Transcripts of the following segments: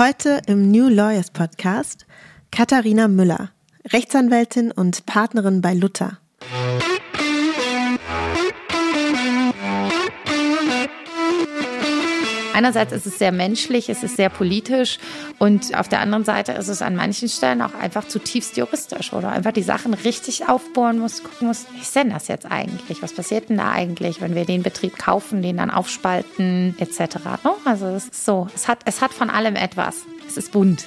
Heute im New Lawyers Podcast Katharina Müller, Rechtsanwältin und Partnerin bei Luther. Einerseits ist es sehr menschlich, es ist sehr politisch und auf der anderen Seite ist es an manchen Stellen auch einfach zutiefst juristisch oder einfach die Sachen richtig aufbohren muss, gucken muss, wie ist denn das jetzt eigentlich? Was passiert denn da eigentlich, wenn wir den Betrieb kaufen, den dann aufspalten etc. Ne? Also es ist so, es hat, es hat von allem etwas. Es ist bunt.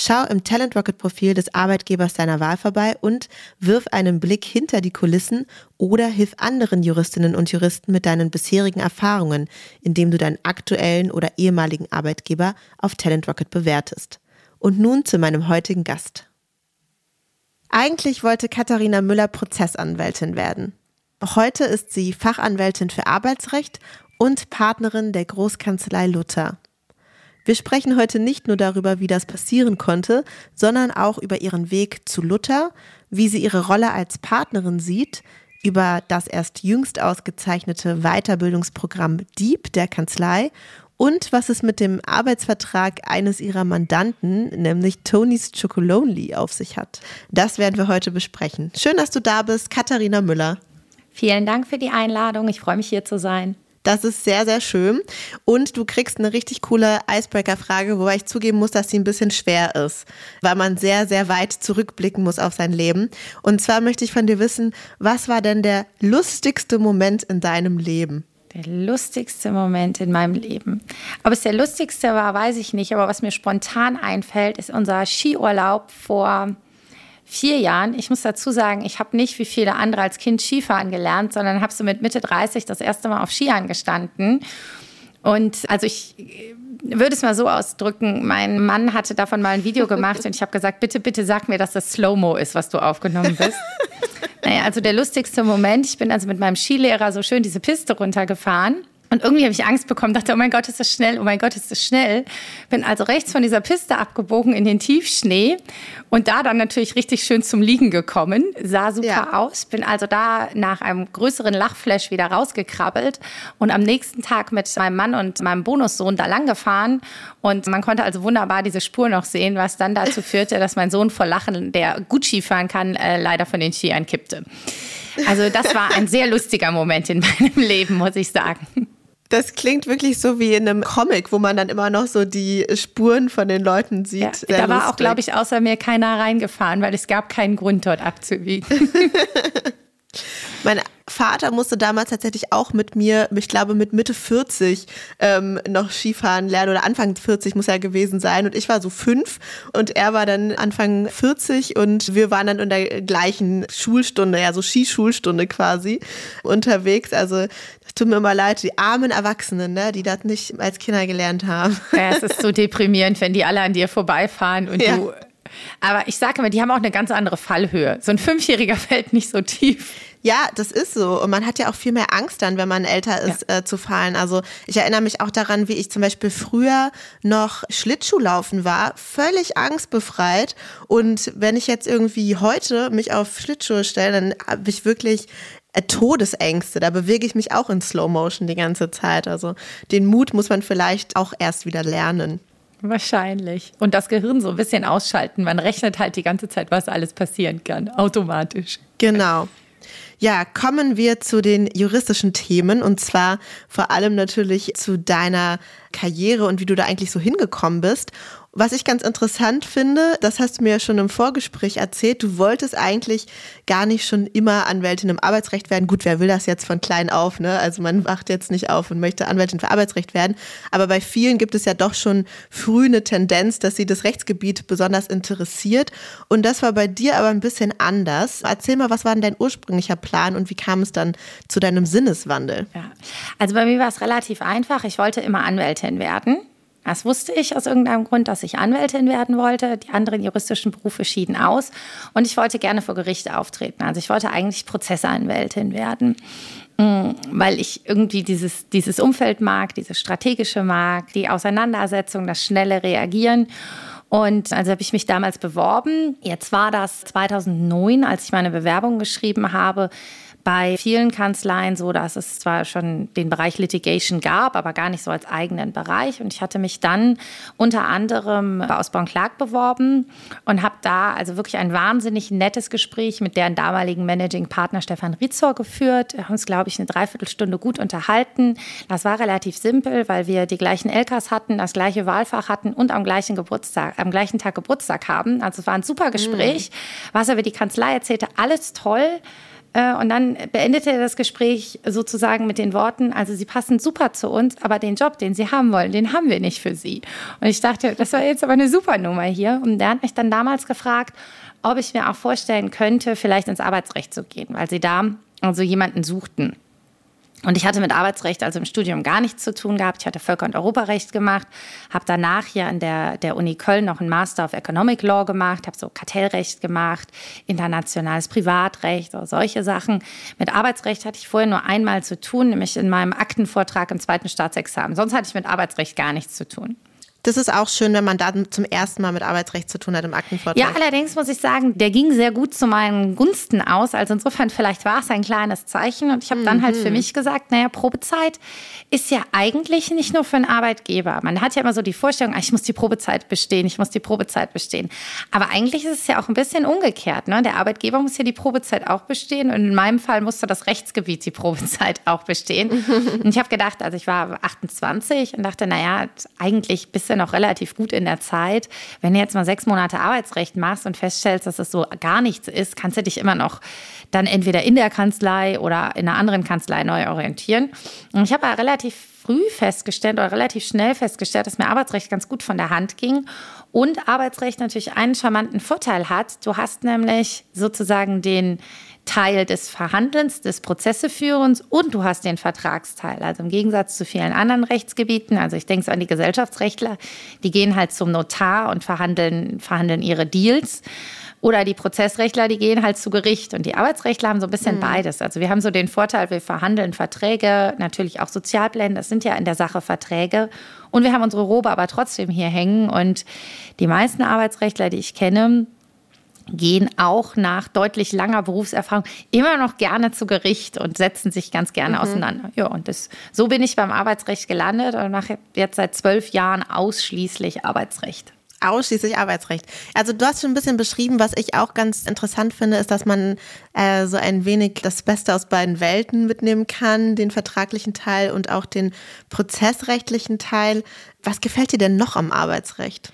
Schau im Talent Rocket Profil des Arbeitgebers deiner Wahl vorbei und wirf einen Blick hinter die Kulissen oder hilf anderen Juristinnen und Juristen mit deinen bisherigen Erfahrungen, indem du deinen aktuellen oder ehemaligen Arbeitgeber auf Talent Rocket bewertest. Und nun zu meinem heutigen Gast. Eigentlich wollte Katharina Müller Prozessanwältin werden. Heute ist sie Fachanwältin für Arbeitsrecht und Partnerin der Großkanzlei Luther. Wir sprechen heute nicht nur darüber, wie das passieren konnte, sondern auch über ihren Weg zu Luther, wie sie ihre Rolle als Partnerin sieht, über das erst jüngst ausgezeichnete Weiterbildungsprogramm Dieb der Kanzlei und was es mit dem Arbeitsvertrag eines ihrer Mandanten, nämlich Tonys Chocolonely, auf sich hat. Das werden wir heute besprechen. Schön, dass du da bist, Katharina Müller. Vielen Dank für die Einladung. Ich freue mich hier zu sein. Das ist sehr, sehr schön. Und du kriegst eine richtig coole Icebreaker-Frage, wobei ich zugeben muss, dass sie ein bisschen schwer ist, weil man sehr, sehr weit zurückblicken muss auf sein Leben. Und zwar möchte ich von dir wissen, was war denn der lustigste Moment in deinem Leben? Der lustigste Moment in meinem Leben. Ob es der lustigste war, weiß ich nicht. Aber was mir spontan einfällt, ist unser Skiurlaub vor vier Jahren. Ich muss dazu sagen, ich habe nicht wie viele andere als Kind Skifahren gelernt, sondern habe so mit Mitte 30 das erste Mal auf Skiern gestanden. Und also ich würde es mal so ausdrücken, mein Mann hatte davon mal ein Video gemacht und ich habe gesagt, bitte, bitte sag mir, dass das Slow-Mo ist, was du aufgenommen bist. naja, also der lustigste Moment, ich bin also mit meinem Skilehrer so schön diese Piste runtergefahren und irgendwie habe ich Angst bekommen, dachte, oh mein Gott, ist das schnell, oh mein Gott, ist das schnell. Bin also rechts von dieser Piste abgebogen in den Tiefschnee und da dann natürlich richtig schön zum Liegen gekommen. Sah super ja. aus. Bin also da nach einem größeren Lachflash wieder rausgekrabbelt und am nächsten Tag mit meinem Mann und meinem Bonussohn da lang gefahren. Und man konnte also wunderbar diese Spur noch sehen, was dann dazu führte, dass mein Sohn vor Lachen, der gut Ski fahren kann, äh, leider von den Skiern kippte. Also das war ein sehr lustiger Moment in meinem Leben, muss ich sagen. Das klingt wirklich so wie in einem Comic, wo man dann immer noch so die Spuren von den Leuten sieht. Ja, da war lustig. auch, glaube ich, außer mir keiner reingefahren, weil es gab keinen Grund, dort abzubiegen. mein Vater musste damals tatsächlich auch mit mir, ich glaube mit Mitte 40 ähm, noch Skifahren lernen oder Anfang 40 muss er gewesen sein und ich war so fünf und er war dann Anfang 40 und wir waren dann in der gleichen Schulstunde, ja so Skischulstunde quasi unterwegs. Also tut mir immer leid, die armen Erwachsenen, ne, die das nicht als Kinder gelernt haben. Ja, es ist so deprimierend, wenn die alle an dir vorbeifahren und ja. du. Aber ich sage immer, die haben auch eine ganz andere Fallhöhe. So ein Fünfjähriger fällt nicht so tief. Ja, das ist so. Und man hat ja auch viel mehr Angst dann, wenn man älter ist, ja. äh, zu fallen. Also ich erinnere mich auch daran, wie ich zum Beispiel früher noch Schlittschuhlaufen war, völlig angstbefreit. Und wenn ich jetzt irgendwie heute mich auf Schlittschuhe stelle, dann habe ich wirklich Todesängste. Da bewege ich mich auch in Slow Motion die ganze Zeit. Also den Mut muss man vielleicht auch erst wieder lernen. Wahrscheinlich. Und das Gehirn so ein bisschen ausschalten. Man rechnet halt die ganze Zeit, was alles passieren kann, automatisch. Genau. Ja, kommen wir zu den juristischen Themen und zwar vor allem natürlich zu deiner Karriere und wie du da eigentlich so hingekommen bist. Was ich ganz interessant finde, das hast du mir ja schon im Vorgespräch erzählt, du wolltest eigentlich gar nicht schon immer Anwältin im Arbeitsrecht werden. Gut, wer will das jetzt von klein auf, ne? Also man wacht jetzt nicht auf und möchte Anwältin für Arbeitsrecht werden. Aber bei vielen gibt es ja doch schon früh eine Tendenz, dass sie das Rechtsgebiet besonders interessiert. Und das war bei dir aber ein bisschen anders. Erzähl mal, was war denn dein ursprünglicher Plan und wie kam es dann zu deinem Sinneswandel? Ja, also bei mir war es relativ einfach. Ich wollte immer Anwältin werden. Das wusste ich aus irgendeinem Grund, dass ich Anwältin werden wollte. Die anderen juristischen Berufe schieden aus. Und ich wollte gerne vor Gericht auftreten. Also ich wollte eigentlich Prozessanwältin werden, mm, weil ich irgendwie dieses, dieses Umfeld mag, dieses strategische mag, die Auseinandersetzung, das schnelle Reagieren. Und also habe ich mich damals beworben. Jetzt war das 2009, als ich meine Bewerbung geschrieben habe bei vielen Kanzleien so, dass es zwar schon den Bereich Litigation gab, aber gar nicht so als eigenen Bereich. Und ich hatte mich dann unter anderem bei Osborne Clark beworben und habe da also wirklich ein wahnsinnig nettes Gespräch mit deren damaligen Managing Partner Stefan Rizor geführt. Wir haben uns, glaube ich, eine Dreiviertelstunde gut unterhalten. Das war relativ simpel, weil wir die gleichen LKs hatten, das gleiche Wahlfach hatten und am gleichen Geburtstag, am gleichen Tag Geburtstag haben. Also es war ein super Gespräch. Mhm. Was er über die Kanzlei erzählte, alles toll. Äh, und dann beendete er das Gespräch sozusagen mit den Worten, also Sie passen super zu uns, aber den Job, den Sie haben wollen, den haben wir nicht für Sie. Und ich dachte, das war jetzt aber eine super Nummer hier. Und der hat mich dann damals gefragt, ob ich mir auch vorstellen könnte, vielleicht ins Arbeitsrecht zu gehen, weil sie da also jemanden suchten. Und ich hatte mit Arbeitsrecht, also im Studium, gar nichts zu tun gehabt. Ich hatte Völker- und Europarecht gemacht, habe danach hier an der, der Uni Köln noch einen Master of Economic Law gemacht, habe so Kartellrecht gemacht, internationales Privatrecht, so solche Sachen. Mit Arbeitsrecht hatte ich vorher nur einmal zu tun, nämlich in meinem Aktenvortrag im zweiten Staatsexamen. Sonst hatte ich mit Arbeitsrecht gar nichts zu tun. Das ist auch schön, wenn man da zum ersten Mal mit Arbeitsrecht zu tun hat im Aktenvortrag. Ja, allerdings muss ich sagen, der ging sehr gut zu meinen Gunsten aus. Also insofern, vielleicht war es ein kleines Zeichen. Und ich habe dann halt für mhm. mich gesagt, naja, Probezeit ist ja eigentlich nicht nur für einen Arbeitgeber. Man hat ja immer so die Vorstellung, ah, ich muss die Probezeit bestehen, ich muss die Probezeit bestehen. Aber eigentlich ist es ja auch ein bisschen umgekehrt. Ne? Der Arbeitgeber muss ja die Probezeit auch bestehen. Und in meinem Fall musste das Rechtsgebiet die Probezeit auch bestehen. und ich habe gedacht, also ich war 28 und dachte, naja, eigentlich bis bist ja noch relativ gut in der Zeit. Wenn du jetzt mal sechs Monate Arbeitsrecht machst und feststellst, dass es so gar nichts ist, kannst du dich immer noch dann entweder in der Kanzlei oder in einer anderen Kanzlei neu orientieren. Und ich habe ja relativ früh festgestellt oder relativ schnell festgestellt, dass mir Arbeitsrecht ganz gut von der Hand ging und Arbeitsrecht natürlich einen charmanten Vorteil hat. Du hast nämlich sozusagen den Teil des Verhandelns, des Prozesseführens und du hast den Vertragsteil. Also im Gegensatz zu vielen anderen Rechtsgebieten, also ich denke so an die Gesellschaftsrechtler, die gehen halt zum Notar und verhandeln, verhandeln ihre Deals. Oder die Prozessrechtler, die gehen halt zu Gericht. Und die Arbeitsrechtler haben so ein bisschen mhm. beides. Also wir haben so den Vorteil, wir verhandeln Verträge, natürlich auch Sozialpläne, das sind ja in der Sache Verträge. Und wir haben unsere Robe aber trotzdem hier hängen. Und die meisten Arbeitsrechtler, die ich kenne, gehen auch nach deutlich langer Berufserfahrung immer noch gerne zu Gericht und setzen sich ganz gerne mhm. auseinander. Ja, und das, so bin ich beim Arbeitsrecht gelandet und mache jetzt seit zwölf Jahren ausschließlich Arbeitsrecht. Ausschließlich Arbeitsrecht. Also du hast schon ein bisschen beschrieben, was ich auch ganz interessant finde, ist, dass man äh, so ein wenig das Beste aus beiden Welten mitnehmen kann, den vertraglichen Teil und auch den prozessrechtlichen Teil. Was gefällt dir denn noch am Arbeitsrecht?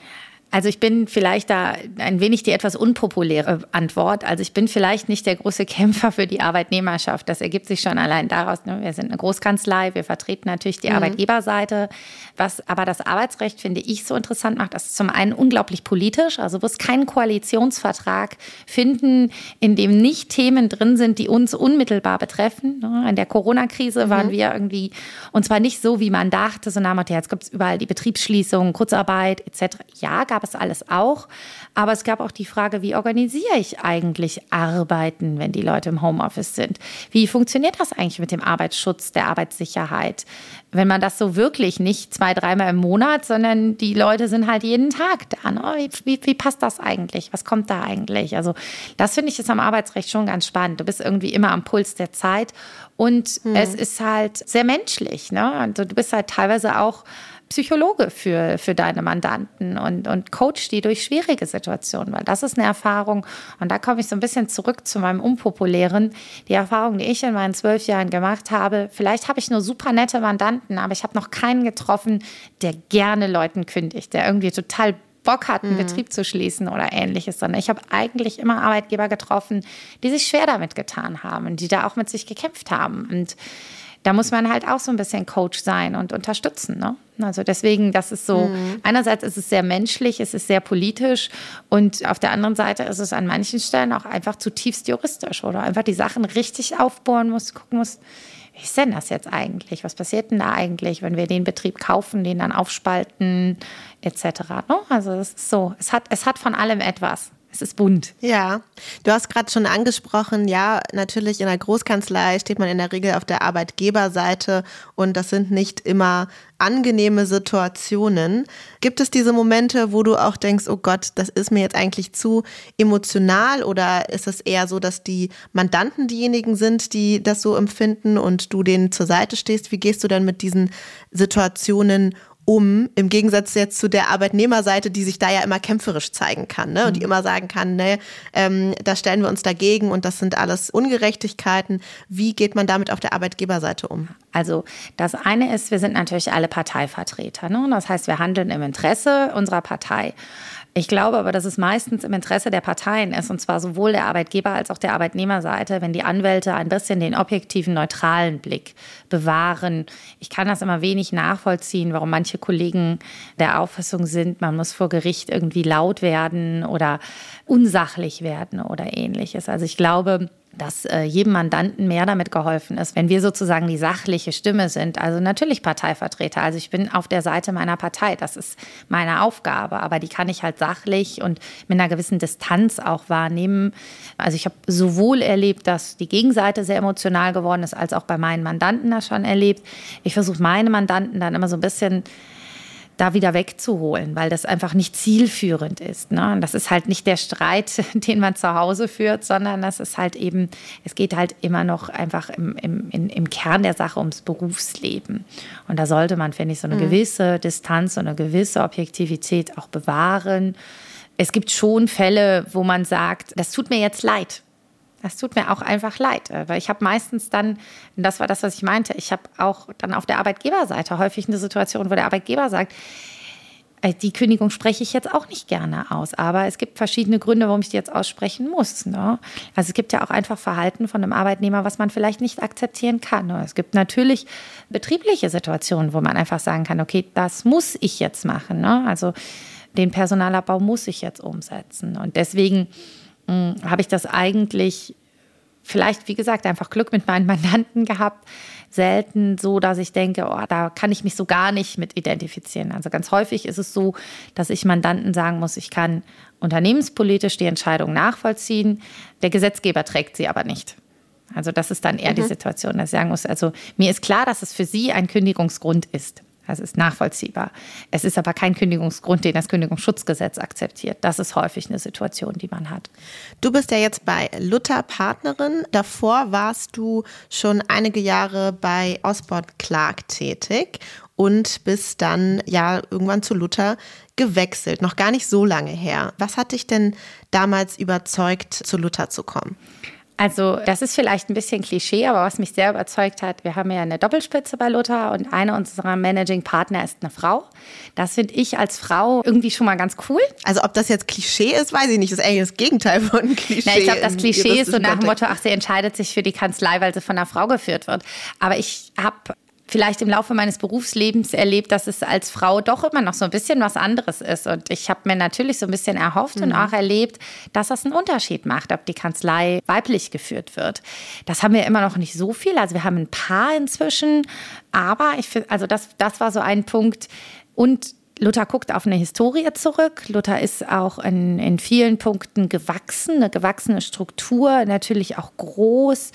Also ich bin vielleicht da ein wenig die etwas unpopuläre Antwort. Also ich bin vielleicht nicht der große Kämpfer für die Arbeitnehmerschaft. Das ergibt sich schon allein daraus. Ne? Wir sind eine Großkanzlei, wir vertreten natürlich die mhm. Arbeitgeberseite. Was aber das Arbeitsrecht, finde ich, so interessant macht, das ist zum einen unglaublich politisch. Also es keinen Koalitionsvertrag finden, in dem nicht Themen drin sind, die uns unmittelbar betreffen. Ne? In der Corona-Krise mhm. waren wir irgendwie, und zwar nicht so, wie man dachte, so nach jetzt gibt es überall die Betriebsschließung, Kurzarbeit etc. Ja, gab es alles auch. Aber es gab auch die Frage, wie organisiere ich eigentlich Arbeiten, wenn die Leute im Homeoffice sind? Wie funktioniert das eigentlich mit dem Arbeitsschutz, der Arbeitssicherheit? Wenn man das so wirklich nicht zwei, dreimal im Monat, sondern die Leute sind halt jeden Tag da. Ne? Wie, wie, wie passt das eigentlich? Was kommt da eigentlich? Also das finde ich ist am Arbeitsrecht schon ganz spannend. Du bist irgendwie immer am Puls der Zeit und hm. es ist halt sehr menschlich. Ne? Also du bist halt teilweise auch Psychologe für, für deine Mandanten und, und coach die durch schwierige Situationen, weil das ist eine Erfahrung. Und da komme ich so ein bisschen zurück zu meinem Unpopulären. Die Erfahrung, die ich in meinen zwölf Jahren gemacht habe, vielleicht habe ich nur super nette Mandanten, aber ich habe noch keinen getroffen, der gerne Leuten kündigt, der irgendwie total Bock hatten, mhm. Betrieb zu schließen oder ähnliches, sondern ich habe eigentlich immer Arbeitgeber getroffen, die sich schwer damit getan haben und die da auch mit sich gekämpft haben. Und da muss man halt auch so ein bisschen Coach sein und unterstützen. Ne? Also deswegen, das ist so, mhm. einerseits ist es sehr menschlich, es ist sehr politisch und auf der anderen Seite ist es an manchen Stellen auch einfach zutiefst juristisch oder einfach die Sachen richtig aufbohren muss, gucken muss, wie ist denn das jetzt eigentlich? Was passiert denn da eigentlich, wenn wir den Betrieb kaufen, den dann aufspalten, etc. Ne? Also es ist so, es hat, es hat von allem etwas. Es ist bunt. Ja, du hast gerade schon angesprochen, ja, natürlich in der Großkanzlei steht man in der Regel auf der Arbeitgeberseite und das sind nicht immer angenehme Situationen. Gibt es diese Momente, wo du auch denkst, oh Gott, das ist mir jetzt eigentlich zu emotional oder ist es eher so, dass die Mandanten diejenigen sind, die das so empfinden und du denen zur Seite stehst? Wie gehst du dann mit diesen Situationen um? Um, im Gegensatz jetzt zu der Arbeitnehmerseite, die sich da ja immer kämpferisch zeigen kann ne? und die mhm. immer sagen kann, ne, ähm, da stellen wir uns dagegen und das sind alles Ungerechtigkeiten. Wie geht man damit auf der Arbeitgeberseite um? Also das eine ist, wir sind natürlich alle Parteivertreter. Ne? Das heißt, wir handeln im Interesse unserer Partei. Ich glaube aber, dass es meistens im Interesse der Parteien ist, und zwar sowohl der Arbeitgeber als auch der Arbeitnehmerseite, wenn die Anwälte ein bisschen den objektiven, neutralen Blick bewahren. Ich kann das immer wenig nachvollziehen, warum manche Kollegen der Auffassung sind, man muss vor Gericht irgendwie laut werden oder unsachlich werden oder ähnliches. Also ich glaube, dass äh, jedem Mandanten mehr damit geholfen ist, wenn wir sozusagen die sachliche Stimme sind. Also natürlich Parteivertreter. Also ich bin auf der Seite meiner Partei. Das ist meine Aufgabe. Aber die kann ich halt sachlich und mit einer gewissen Distanz auch wahrnehmen. Also ich habe sowohl erlebt, dass die Gegenseite sehr emotional geworden ist, als auch bei meinen Mandanten das schon erlebt. Ich versuche meine Mandanten dann immer so ein bisschen da wieder wegzuholen, weil das einfach nicht zielführend ist. Ne? Und das ist halt nicht der Streit, den man zu Hause führt, sondern das ist halt eben, es geht halt immer noch einfach im, im, im Kern der Sache ums Berufsleben. Und da sollte man, finde ich, so eine mhm. gewisse Distanz und eine gewisse Objektivität auch bewahren. Es gibt schon Fälle, wo man sagt, das tut mir jetzt leid. Das tut mir auch einfach leid, äh, weil ich habe meistens dann, das war das, was ich meinte, ich habe auch dann auf der Arbeitgeberseite häufig eine Situation, wo der Arbeitgeber sagt, äh, die Kündigung spreche ich jetzt auch nicht gerne aus, aber es gibt verschiedene Gründe, warum ich die jetzt aussprechen muss. Ne? Also es gibt ja auch einfach Verhalten von einem Arbeitnehmer, was man vielleicht nicht akzeptieren kann. Ne? Es gibt natürlich betriebliche Situationen, wo man einfach sagen kann, okay, das muss ich jetzt machen. Ne? Also den Personalabbau muss ich jetzt umsetzen. Und deswegen habe ich das eigentlich vielleicht, wie gesagt, einfach Glück mit meinen Mandanten gehabt. Selten so, dass ich denke, oh, da kann ich mich so gar nicht mit identifizieren. Also ganz häufig ist es so, dass ich Mandanten sagen muss, ich kann unternehmenspolitisch die Entscheidung nachvollziehen. Der Gesetzgeber trägt sie aber nicht. Also das ist dann eher mhm. die Situation, dass ich sagen muss, also mir ist klar, dass es für Sie ein Kündigungsgrund ist. Das ist nachvollziehbar. Es ist aber kein Kündigungsgrund, den das Kündigungsschutzgesetz akzeptiert. Das ist häufig eine Situation, die man hat. Du bist ja jetzt bei Luther Partnerin. Davor warst du schon einige Jahre bei Osborne Clark tätig und bist dann ja irgendwann zu Luther gewechselt. Noch gar nicht so lange her. Was hat dich denn damals überzeugt, zu Luther zu kommen? Also das ist vielleicht ein bisschen Klischee, aber was mich sehr überzeugt hat, wir haben ja eine Doppelspitze bei Luther und eine unserer Managing Partner ist eine Frau. Das finde ich als Frau irgendwie schon mal ganz cool. Also ob das jetzt Klischee ist, weiß ich nicht. Das ist eigentlich das Gegenteil von Klischee. Na, ich glaube, das Klischee ist so nach dem Motto, ach, sie entscheidet sich für die Kanzlei, weil sie von einer Frau geführt wird. Aber ich habe vielleicht im Laufe meines Berufslebens erlebt, dass es als Frau doch immer noch so ein bisschen was anderes ist. Und ich habe mir natürlich so ein bisschen erhofft mhm. und auch erlebt, dass das einen Unterschied macht, ob die Kanzlei weiblich geführt wird. Das haben wir immer noch nicht so viel. Also wir haben ein paar inzwischen, aber ich finde, also das, das war so ein Punkt. Und Luther guckt auf eine Historie zurück. Luther ist auch in, in vielen Punkten gewachsen, eine gewachsene Struktur, natürlich auch groß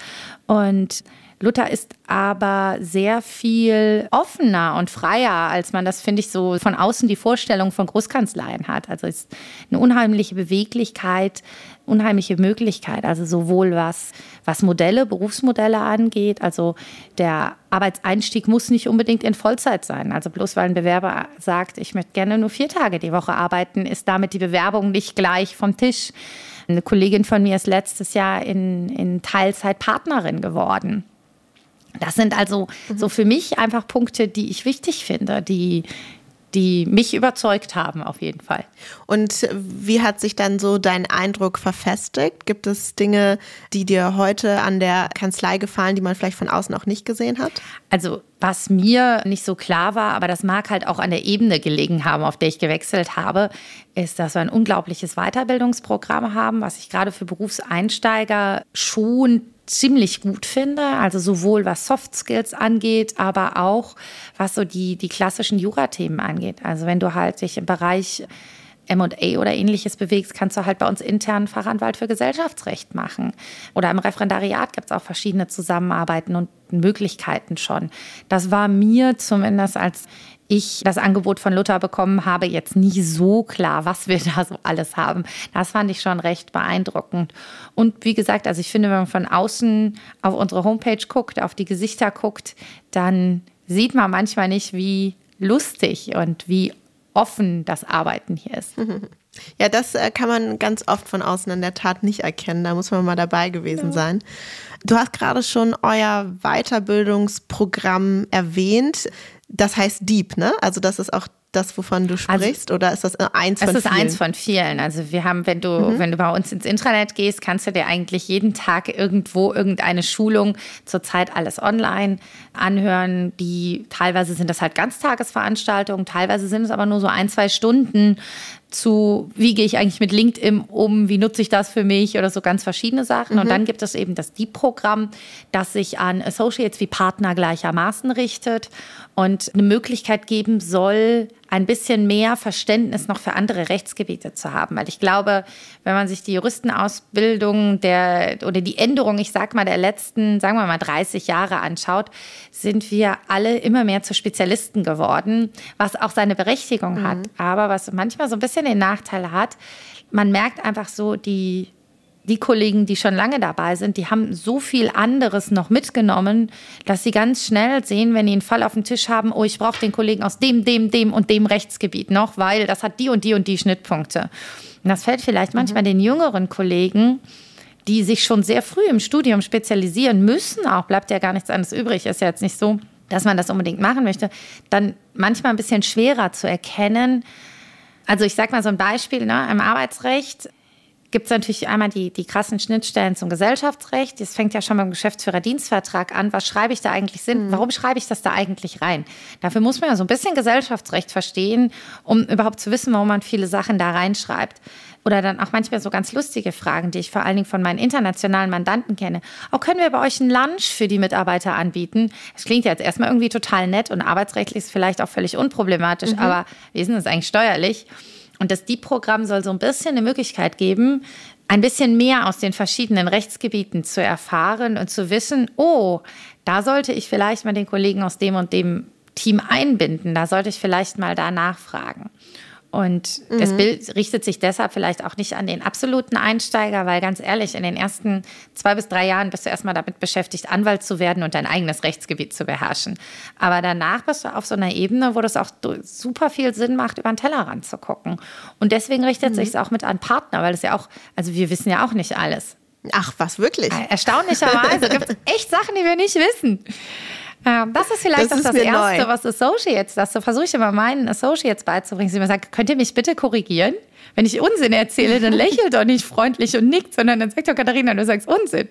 und Luther ist aber sehr viel offener und freier, als man das, finde ich, so von außen die Vorstellung von Großkanzleien hat. Also ist eine unheimliche Beweglichkeit, unheimliche Möglichkeit. Also sowohl was, was Modelle, Berufsmodelle angeht. Also der Arbeitseinstieg muss nicht unbedingt in Vollzeit sein. Also bloß weil ein Bewerber sagt, ich möchte gerne nur vier Tage die Woche arbeiten, ist damit die Bewerbung nicht gleich vom Tisch. Eine Kollegin von mir ist letztes Jahr in, in Teilzeit Partnerin geworden. Das sind also so für mich einfach Punkte, die ich wichtig finde, die, die mich überzeugt haben, auf jeden Fall. Und wie hat sich dann so dein Eindruck verfestigt? Gibt es Dinge, die dir heute an der Kanzlei gefallen, die man vielleicht von außen auch nicht gesehen hat? Also, was mir nicht so klar war, aber das mag halt auch an der Ebene gelegen haben, auf der ich gewechselt habe, ist, dass wir ein unglaubliches Weiterbildungsprogramm haben, was ich gerade für Berufseinsteiger schon ziemlich gut finde. Also sowohl was Soft Skills angeht, aber auch was so die, die klassischen Jura-Themen angeht. Also wenn du halt dich im Bereich M&A oder ähnliches bewegst, kannst du halt bei uns intern Fachanwalt für Gesellschaftsrecht machen. Oder im Referendariat gibt es auch verschiedene Zusammenarbeiten und Möglichkeiten schon. Das war mir zumindest als ich das Angebot von Luther bekommen habe, jetzt nie so klar, was wir da so alles haben. Das fand ich schon recht beeindruckend. Und wie gesagt, also ich finde, wenn man von außen auf unsere Homepage guckt, auf die Gesichter guckt, dann sieht man manchmal nicht, wie lustig und wie offen das Arbeiten hier ist. Ja, das äh, kann man ganz oft von außen in der Tat nicht erkennen. Da muss man mal dabei gewesen ja. sein. Du hast gerade schon euer Weiterbildungsprogramm erwähnt. Das heißt Deep, ne? Also das ist auch das, wovon du also sprichst, also, oder ist das eins von vielen? Es ist eins von vielen. Also wir haben, wenn du, mhm. wenn du bei uns ins Intranet gehst, kannst du dir eigentlich jeden Tag irgendwo irgendeine Schulung, zurzeit alles online, anhören. Die teilweise sind das halt Ganztagesveranstaltungen, teilweise sind es aber nur so ein, zwei Stunden zu, wie gehe ich eigentlich mit LinkedIn um, wie nutze ich das für mich oder so ganz verschiedene Sachen. Mhm. Und dann gibt es eben das Deep-Programm, das sich an Associates wie Partner gleichermaßen richtet und eine Möglichkeit geben soll, ein bisschen mehr Verständnis noch für andere Rechtsgebiete zu haben. Weil ich glaube, wenn man sich die Juristenausbildung der, oder die Änderung, ich sag mal, der letzten, sagen wir mal, 30 Jahre anschaut, sind wir alle immer mehr zu Spezialisten geworden, was auch seine Berechtigung mhm. hat. Aber was manchmal so ein bisschen den Nachteil hat, man merkt einfach so, die die Kollegen, die schon lange dabei sind, die haben so viel anderes noch mitgenommen, dass sie ganz schnell sehen, wenn die einen Fall auf dem Tisch haben, oh, ich brauche den Kollegen aus dem, dem, dem und dem Rechtsgebiet noch, weil das hat die und die und die Schnittpunkte. Und das fällt vielleicht manchmal mhm. den jüngeren Kollegen, die sich schon sehr früh im Studium spezialisieren müssen, auch bleibt ja gar nichts anderes übrig, ist ja jetzt nicht so, dass man das unbedingt machen möchte, dann manchmal ein bisschen schwerer zu erkennen. Also ich sage mal so ein Beispiel, ne, im Arbeitsrecht gibt es natürlich einmal die, die krassen Schnittstellen zum Gesellschaftsrecht. Das fängt ja schon beim Geschäftsführerdienstvertrag an. Was schreibe ich da eigentlich Sinn? Mhm. Warum schreibe ich das da eigentlich rein? Dafür muss man ja so ein bisschen Gesellschaftsrecht verstehen, um überhaupt zu wissen, warum man viele Sachen da reinschreibt. Oder dann auch manchmal so ganz lustige Fragen, die ich vor allen Dingen von meinen internationalen Mandanten kenne. Auch können wir bei euch ein Lunch für die Mitarbeiter anbieten? Das klingt jetzt erstmal irgendwie total nett und arbeitsrechtlich ist vielleicht auch völlig unproblematisch, mhm. aber wie ist denn das eigentlich steuerlich? Und das Deep-Programm soll so ein bisschen eine Möglichkeit geben, ein bisschen mehr aus den verschiedenen Rechtsgebieten zu erfahren und zu wissen, oh, da sollte ich vielleicht mal den Kollegen aus dem und dem Team einbinden, da sollte ich vielleicht mal da nachfragen. Und mhm. das Bild richtet sich deshalb vielleicht auch nicht an den absoluten Einsteiger, weil ganz ehrlich, in den ersten zwei bis drei Jahren bist du erstmal damit beschäftigt, Anwalt zu werden und dein eigenes Rechtsgebiet zu beherrschen. Aber danach bist du auf so einer Ebene, wo das auch super viel Sinn macht, über den Tellerrand zu gucken. Und deswegen richtet mhm. sich es auch mit an Partner, weil es ja auch, also wir wissen ja auch nicht alles. Ach, was wirklich? Erstaunlicherweise gibt es echt Sachen, die wir nicht wissen. Ähm, das ist vielleicht das auch das Erste, neu. was Associates, das versuche ich immer meinen Associates beizubringen. Sie immer sagen, könnt ihr mich bitte korrigieren? Wenn ich Unsinn erzähle, dann lächelt doch nicht freundlich und nickt, sondern dann sagt doch Katharina, du sagst Unsinn.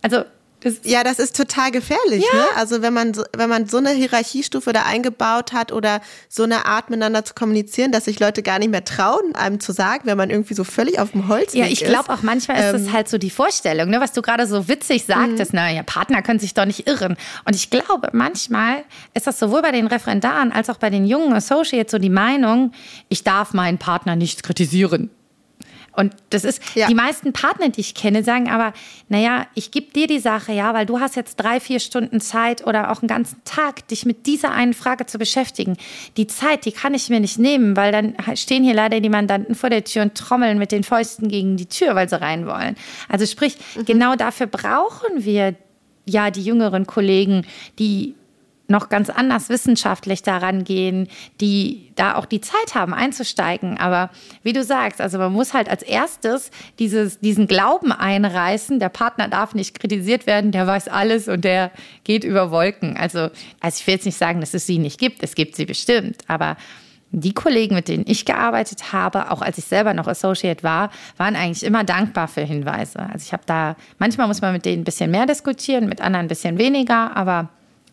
Also das ja, das ist total gefährlich. Ja. Ne? Also wenn man, so, wenn man so eine Hierarchiestufe da eingebaut hat oder so eine Art miteinander zu kommunizieren, dass sich Leute gar nicht mehr trauen, einem zu sagen, wenn man irgendwie so völlig auf dem Holz ist. Ja, ich glaube auch manchmal ist ähm, das halt so die Vorstellung, ne, was du gerade so witzig sagtest, mhm. naja, Partner können sich doch nicht irren. Und ich glaube, manchmal ist das sowohl bei den Referendaren als auch bei den jungen Associates so die Meinung, ich darf meinen Partner nicht kritisieren. Und das ist, ja. die meisten Partner, die ich kenne, sagen aber, naja, ich gebe dir die Sache, ja, weil du hast jetzt drei, vier Stunden Zeit oder auch einen ganzen Tag, dich mit dieser einen Frage zu beschäftigen. Die Zeit, die kann ich mir nicht nehmen, weil dann stehen hier leider die Mandanten vor der Tür und trommeln mit den Fäusten gegen die Tür, weil sie rein wollen. Also sprich, mhm. genau dafür brauchen wir ja die jüngeren Kollegen, die noch ganz anders wissenschaftlich daran gehen, die da auch die Zeit haben einzusteigen. Aber wie du sagst, also man muss halt als erstes dieses, diesen Glauben einreißen, der Partner darf nicht kritisiert werden, der weiß alles und der geht über Wolken. Also, also ich will jetzt nicht sagen, dass es sie nicht gibt, es gibt sie bestimmt, aber die Kollegen, mit denen ich gearbeitet habe, auch als ich selber noch Associate war, waren eigentlich immer dankbar für Hinweise. Also ich habe da, manchmal muss man mit denen ein bisschen mehr diskutieren, mit anderen ein bisschen weniger, aber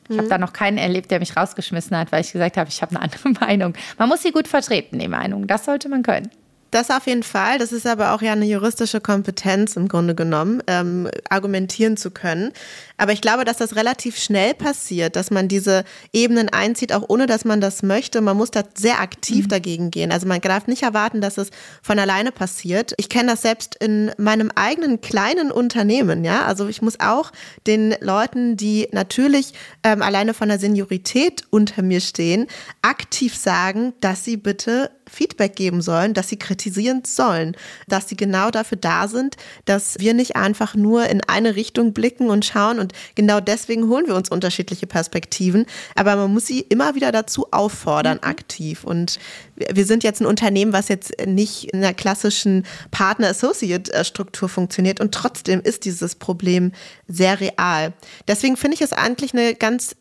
ich habe mhm. da noch keinen erlebt, der mich rausgeschmissen hat, weil ich gesagt habe, ich habe eine andere Meinung. Man muss sie gut vertreten, die Meinung. Das sollte man können. Das auf jeden Fall. Das ist aber auch ja eine juristische Kompetenz im Grunde genommen, ähm, argumentieren zu können. Aber ich glaube, dass das relativ schnell passiert, dass man diese Ebenen einzieht, auch ohne dass man das möchte. Man muss da sehr aktiv mhm. dagegen gehen. Also man darf nicht erwarten, dass es von alleine passiert. Ich kenne das selbst in meinem eigenen kleinen Unternehmen. Ja, also ich muss auch den Leuten, die natürlich ähm, alleine von der Seniorität unter mir stehen, aktiv sagen, dass sie bitte Feedback geben sollen, dass sie kritisieren sollen, dass sie genau dafür da sind, dass wir nicht einfach nur in eine Richtung blicken und schauen und genau deswegen holen wir uns unterschiedliche Perspektiven, aber man muss sie immer wieder dazu auffordern, mhm. aktiv und wir sind jetzt ein Unternehmen, was jetzt nicht in der klassischen Partner-Associate-Struktur funktioniert und trotzdem ist dieses Problem sehr real. Deswegen finde ich es eigentlich eine ganz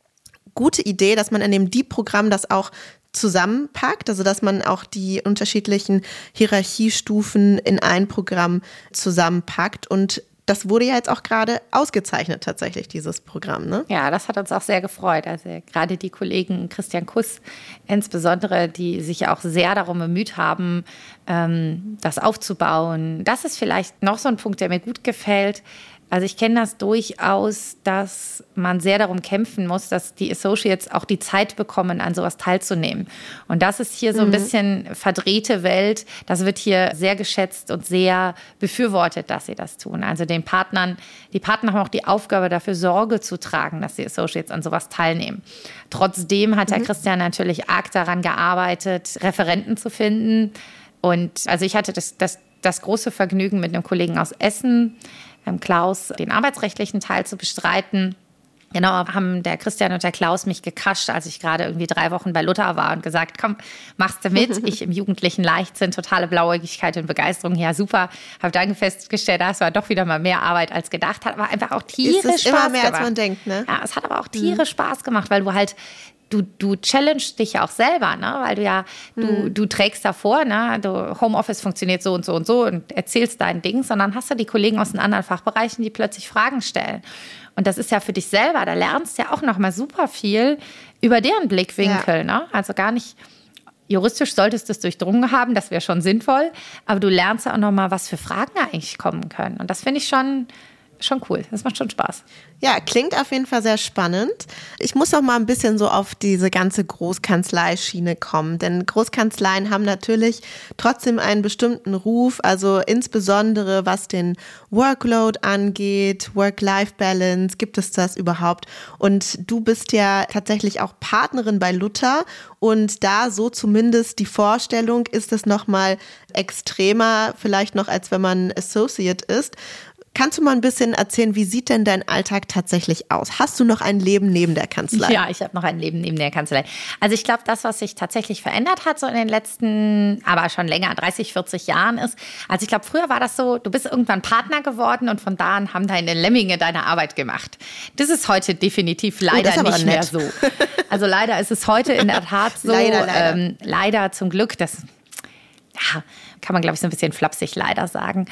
gute Idee, dass man in dem Deep-Programm das auch zusammenpackt, also dass man auch die unterschiedlichen Hierarchiestufen in ein Programm zusammenpackt und das wurde ja jetzt auch gerade ausgezeichnet, tatsächlich, dieses Programm. Ne? Ja, das hat uns auch sehr gefreut. Also gerade die Kollegen Christian Kuss insbesondere, die sich auch sehr darum bemüht haben, ähm, das aufzubauen. Das ist vielleicht noch so ein Punkt, der mir gut gefällt. Also ich kenne das durchaus, dass man sehr darum kämpfen muss, dass die Associates auch die Zeit bekommen, an sowas teilzunehmen. Und das ist hier so ein mhm. bisschen verdrehte Welt. Das wird hier sehr geschätzt und sehr befürwortet, dass sie das tun. Also den Partnern, die Partner haben auch die Aufgabe, dafür Sorge zu tragen, dass die Associates an sowas teilnehmen. Trotzdem hat mhm. Herr Christian natürlich arg daran gearbeitet, Referenten zu finden. Und also ich hatte das, das, das große Vergnügen mit einem Kollegen aus Essen, ähm, Klaus den arbeitsrechtlichen Teil zu bestreiten. Genau, haben der Christian und der Klaus mich gekascht, als ich gerade irgendwie drei Wochen bei Luther war und gesagt, komm, machst du mit. Ich im jugendlichen Leichtsinn, totale Blauäugigkeit und Begeisterung. Ja, super. Habe dann festgestellt, das war doch wieder mal mehr Arbeit als gedacht. Hat aber einfach auch tierisch Spaß gemacht. immer mehr, gemacht. als man denkt, ne? Ja, es hat aber auch tierisch mhm. Spaß gemacht, weil du halt du, du challengest dich ja auch selber, ne? weil du ja, du, mhm. du trägst davor, ne? du, Homeoffice funktioniert so und so und so und erzählst dein Ding, sondern hast du die Kollegen aus den anderen Fachbereichen, die plötzlich Fragen stellen. Und das ist ja für dich selber, da lernst du ja auch nochmal super viel über deren Blickwinkel. Ja. Ne? Also gar nicht, juristisch solltest du es durchdrungen haben, das wäre schon sinnvoll, aber du lernst ja auch nochmal, was für Fragen eigentlich kommen können. Und das finde ich schon, schon cool. Das macht schon Spaß. Ja, klingt auf jeden Fall sehr spannend. Ich muss auch mal ein bisschen so auf diese ganze Großkanzleischiene kommen, denn Großkanzleien haben natürlich trotzdem einen bestimmten Ruf, also insbesondere was den Workload angeht, Work-Life-Balance, gibt es das überhaupt? Und du bist ja tatsächlich auch Partnerin bei Luther und da so zumindest die Vorstellung ist es nochmal extremer, vielleicht noch als wenn man Associate ist. Kannst du mal ein bisschen erzählen, wie sieht denn dein Alltag tatsächlich aus? Hast du noch ein Leben neben der Kanzlei? Ja, ich habe noch ein Leben neben der Kanzlei. Also ich glaube, das, was sich tatsächlich verändert hat, so in den letzten, aber schon länger, 30, 40 Jahren ist, also ich glaube, früher war das so, du bist irgendwann Partner geworden und von da an haben deine Lemminge deine Arbeit gemacht. Das ist heute definitiv oh, leider oh, nicht nett. mehr so. Also leider ist es heute in der Tat so. leider, leider. Ähm, leider zum Glück, das ja, kann man, glaube ich, so ein bisschen flapsig leider sagen.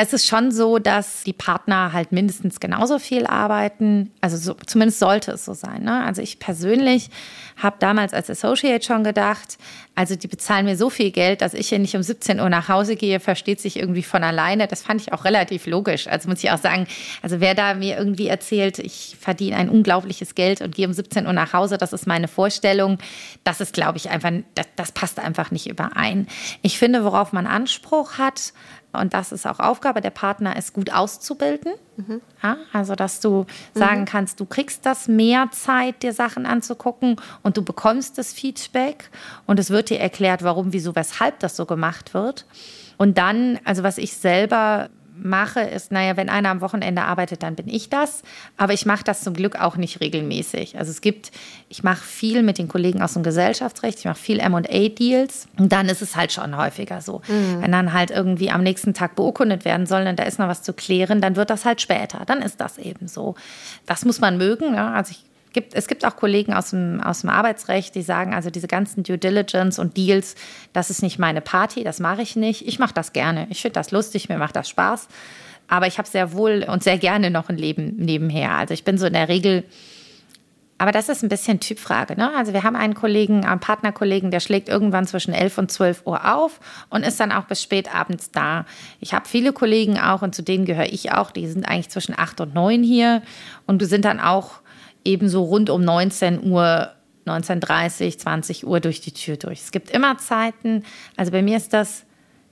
Es ist schon so, dass die Partner halt mindestens genauso viel arbeiten. Also so, zumindest sollte es so sein. Ne? Also ich persönlich habe damals als Associate schon gedacht, also die bezahlen mir so viel Geld, dass ich hier nicht um 17 Uhr nach Hause gehe, versteht sich irgendwie von alleine. Das fand ich auch relativ logisch. Also muss ich auch sagen, also wer da mir irgendwie erzählt, ich verdiene ein unglaubliches Geld und gehe um 17 Uhr nach Hause, das ist meine Vorstellung, das ist, glaube ich, einfach, das, das passt einfach nicht überein. Ich finde, worauf man Anspruch hat, und das ist auch Aufgabe der Partner, ist gut auszubilden. Mhm. Ja, also, dass du sagen mhm. kannst, du kriegst das mehr Zeit, dir Sachen anzugucken und du bekommst das Feedback und es wird dir erklärt, warum, wieso, weshalb das so gemacht wird. Und dann, also was ich selber mache, ist, naja, wenn einer am Wochenende arbeitet, dann bin ich das. Aber ich mache das zum Glück auch nicht regelmäßig. Also es gibt, ich mache viel mit den Kollegen aus dem Gesellschaftsrecht, ich mache viel MA-Deals. Und dann ist es halt schon häufiger so. Mhm. Wenn dann halt irgendwie am nächsten Tag beurkundet werden soll und da ist noch was zu klären, dann wird das halt später. Dann ist das eben so. Das muss man mögen. Ja? Also ich Gibt, es gibt auch Kollegen aus dem, aus dem Arbeitsrecht, die sagen, also diese ganzen Due Diligence und Deals, das ist nicht meine Party, das mache ich nicht. Ich mache das gerne. Ich finde das lustig, mir macht das Spaß. Aber ich habe sehr wohl und sehr gerne noch ein Leben nebenher. Also ich bin so in der Regel aber das ist ein bisschen Typfrage. Ne? Also wir haben einen Kollegen, einen Partnerkollegen, der schlägt irgendwann zwischen 11 und 12 Uhr auf und ist dann auch bis spät abends da. Ich habe viele Kollegen auch und zu denen gehöre ich auch, die sind eigentlich zwischen 8 und 9 hier und wir sind dann auch ebenso rund um 19 Uhr 19.30, 20 Uhr durch die Tür durch. Es gibt immer Zeiten, also bei mir ist das